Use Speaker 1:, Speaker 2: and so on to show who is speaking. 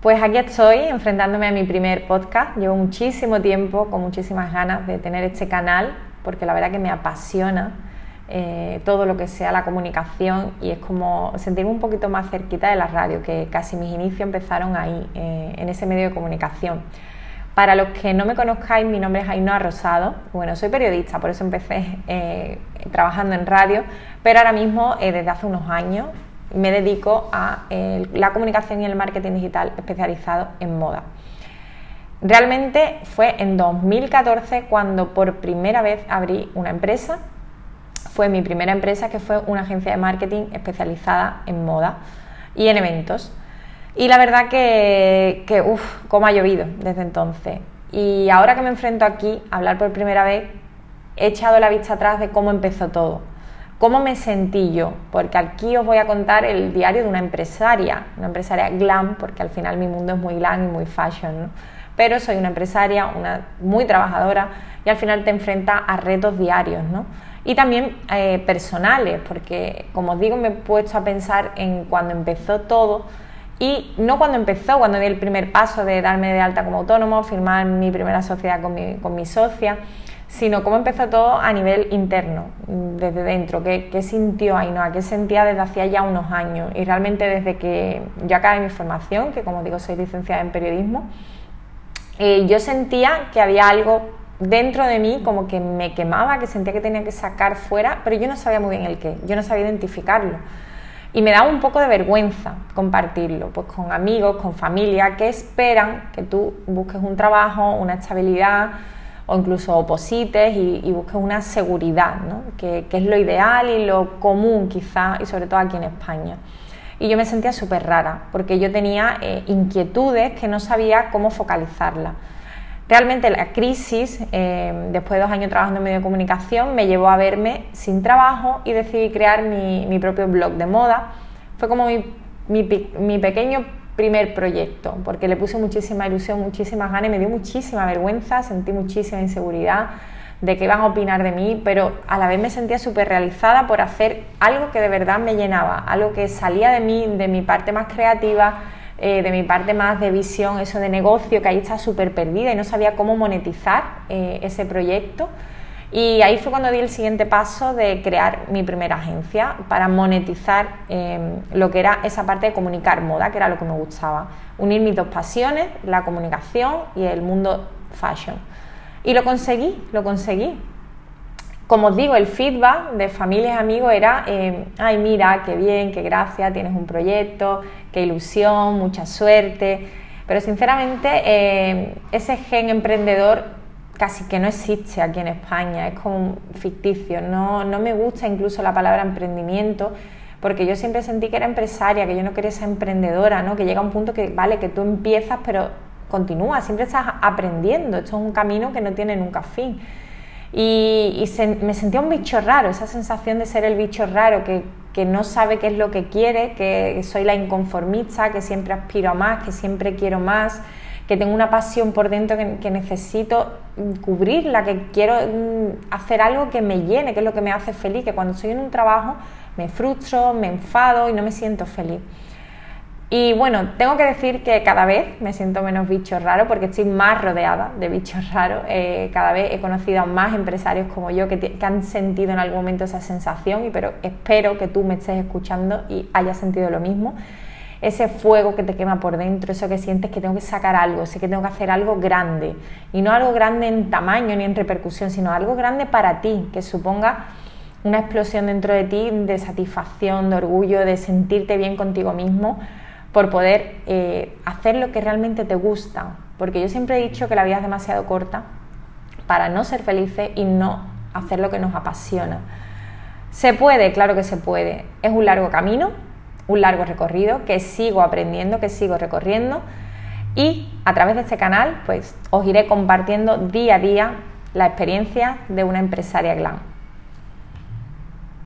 Speaker 1: Pues aquí estoy enfrentándome a mi primer podcast. Llevo muchísimo tiempo con muchísimas ganas de tener este canal porque la verdad que me apasiona eh, todo lo que sea la comunicación y es como sentirme un poquito más cerquita de la radio, que casi mis inicios empezaron ahí, eh, en ese medio de comunicación. Para los que no me conozcáis, mi nombre es Ainhoa Rosado. Bueno, soy periodista, por eso empecé eh, trabajando en radio, pero ahora mismo, desde hace unos años, me dedico a la comunicación y el marketing digital especializado en moda. Realmente fue en 2014 cuando por primera vez abrí una empresa. Fue mi primera empresa que fue una agencia de marketing especializada en moda y en eventos. Y la verdad que, que uff, cómo ha llovido desde entonces. Y ahora que me enfrento aquí a hablar por primera vez, he echado la vista atrás de cómo empezó todo. ¿Cómo me sentí yo? Porque aquí os voy a contar el diario de una empresaria, una empresaria glam, porque al final mi mundo es muy glam y muy fashion. Pero soy una empresaria, una muy trabajadora y al final te enfrentas a retos diarios, ¿no? Y también eh, personales, porque como os digo, me he puesto a pensar en cuando empezó todo y no cuando empezó, cuando di el primer paso de darme de alta como autónomo, firmar mi primera sociedad con mi, con mi socia, sino cómo empezó todo a nivel interno, desde dentro, qué, qué sintió Ainhoa, qué sentía desde hacía ya unos años. Y realmente desde que yo acabé mi formación, que como digo soy licenciada en periodismo, eh, yo sentía que había algo dentro de mí como que me quemaba, que sentía que tenía que sacar fuera, pero yo no sabía muy bien el qué, yo no sabía identificarlo. Y me daba un poco de vergüenza compartirlo, pues con amigos, con familia, que esperan que tú busques un trabajo, una estabilidad, o incluso oposites y, busques una seguridad, ¿no? que, es lo ideal y lo común quizá, y sobre todo aquí en España. Y yo me sentía súper rara, porque yo tenía eh, inquietudes que no sabía cómo focalizarlas. Realmente la crisis, eh, después de dos años trabajando en medio de comunicación, me llevó a verme sin trabajo y decidí crear mi, propio blog de moda. Fue como mi, mi pequeño primer proyecto, porque le puse muchísima ilusión, muchísimas ganas me dio muchísima vergüenza, sentí muchísima inseguridad de que iban a opinar de mí, pero a la vez me sentía súper realizada por hacer algo que de verdad me llenaba, algo que salía de mí, de mi parte más creativa, eh, de mi parte más de visión, eso de negocio, que ahí está súper perdida y no sabía cómo monetizar eh, ese proyecto. Y ahí fue cuando di el siguiente paso de crear mi primera agencia para monetizar em, lo que era esa parte de comunicar moda, que era lo que me gustaba. Unir mis dos pasiones, la comunicación y el mundo fashion. Y lo conseguí, lo conseguí. Como os digo, el feedback de familias amigos era, em, ay mira, qué bien, qué gracia, tienes un proyecto, qué ilusión, mucha suerte. Pero sinceramente, em, ese gen emprendedor casi que no existe aquí en España, es como ficticio. No, no me gusta incluso la palabra emprendimiento, porque yo siempre sentí que era empresaria, que yo no quería ser emprendedora, ¿no? que llega un punto que, vale, que tú empiezas, pero continúa, siempre estás aprendiendo, esto es un camino que no tiene nunca fin. Y, me sentía un bicho raro, esa sensación de ser el bicho raro, que, que no sabe qué es lo que quiere, que soy la inconformista, que siempre aspiro a más, que siempre quiero más que tengo una pasión por dentro que, necesito cubrirla, que quiero mm, hacer algo que me llene, que es lo que me hace feliz, que cuando estoy en un trabajo me frustro, me enfado y no me siento feliz. Y bueno, tengo que decir que cada vez me siento menos bicho raro porque estoy más rodeada de bichos raros. Eh, cada vez he conocido a más empresarios como yo que, que, han sentido en algún momento esa sensación y pero espero que tú me estés escuchando y hayas sentido lo mismo ese fuego que te quema por dentro, eso que sientes que tengo que sacar algo, sé que tengo que hacer algo grande. Y no algo grande en tamaño ni en repercusión, sino algo grande para ti, que suponga una explosión dentro de ti de satisfacción, de orgullo, de sentirte bien contigo mismo por poder eh, hacer lo que realmente te gusta. Porque yo siempre he dicho que la vida es demasiado corta para no ser felices y no hacer lo que nos apasiona. Se puede, claro que se puede. Es un largo camino, un largo recorrido que sigo aprendiendo, que sigo recorriendo y a través de este canal pues os iré compartiendo día a día la experiencia de una empresaria glam.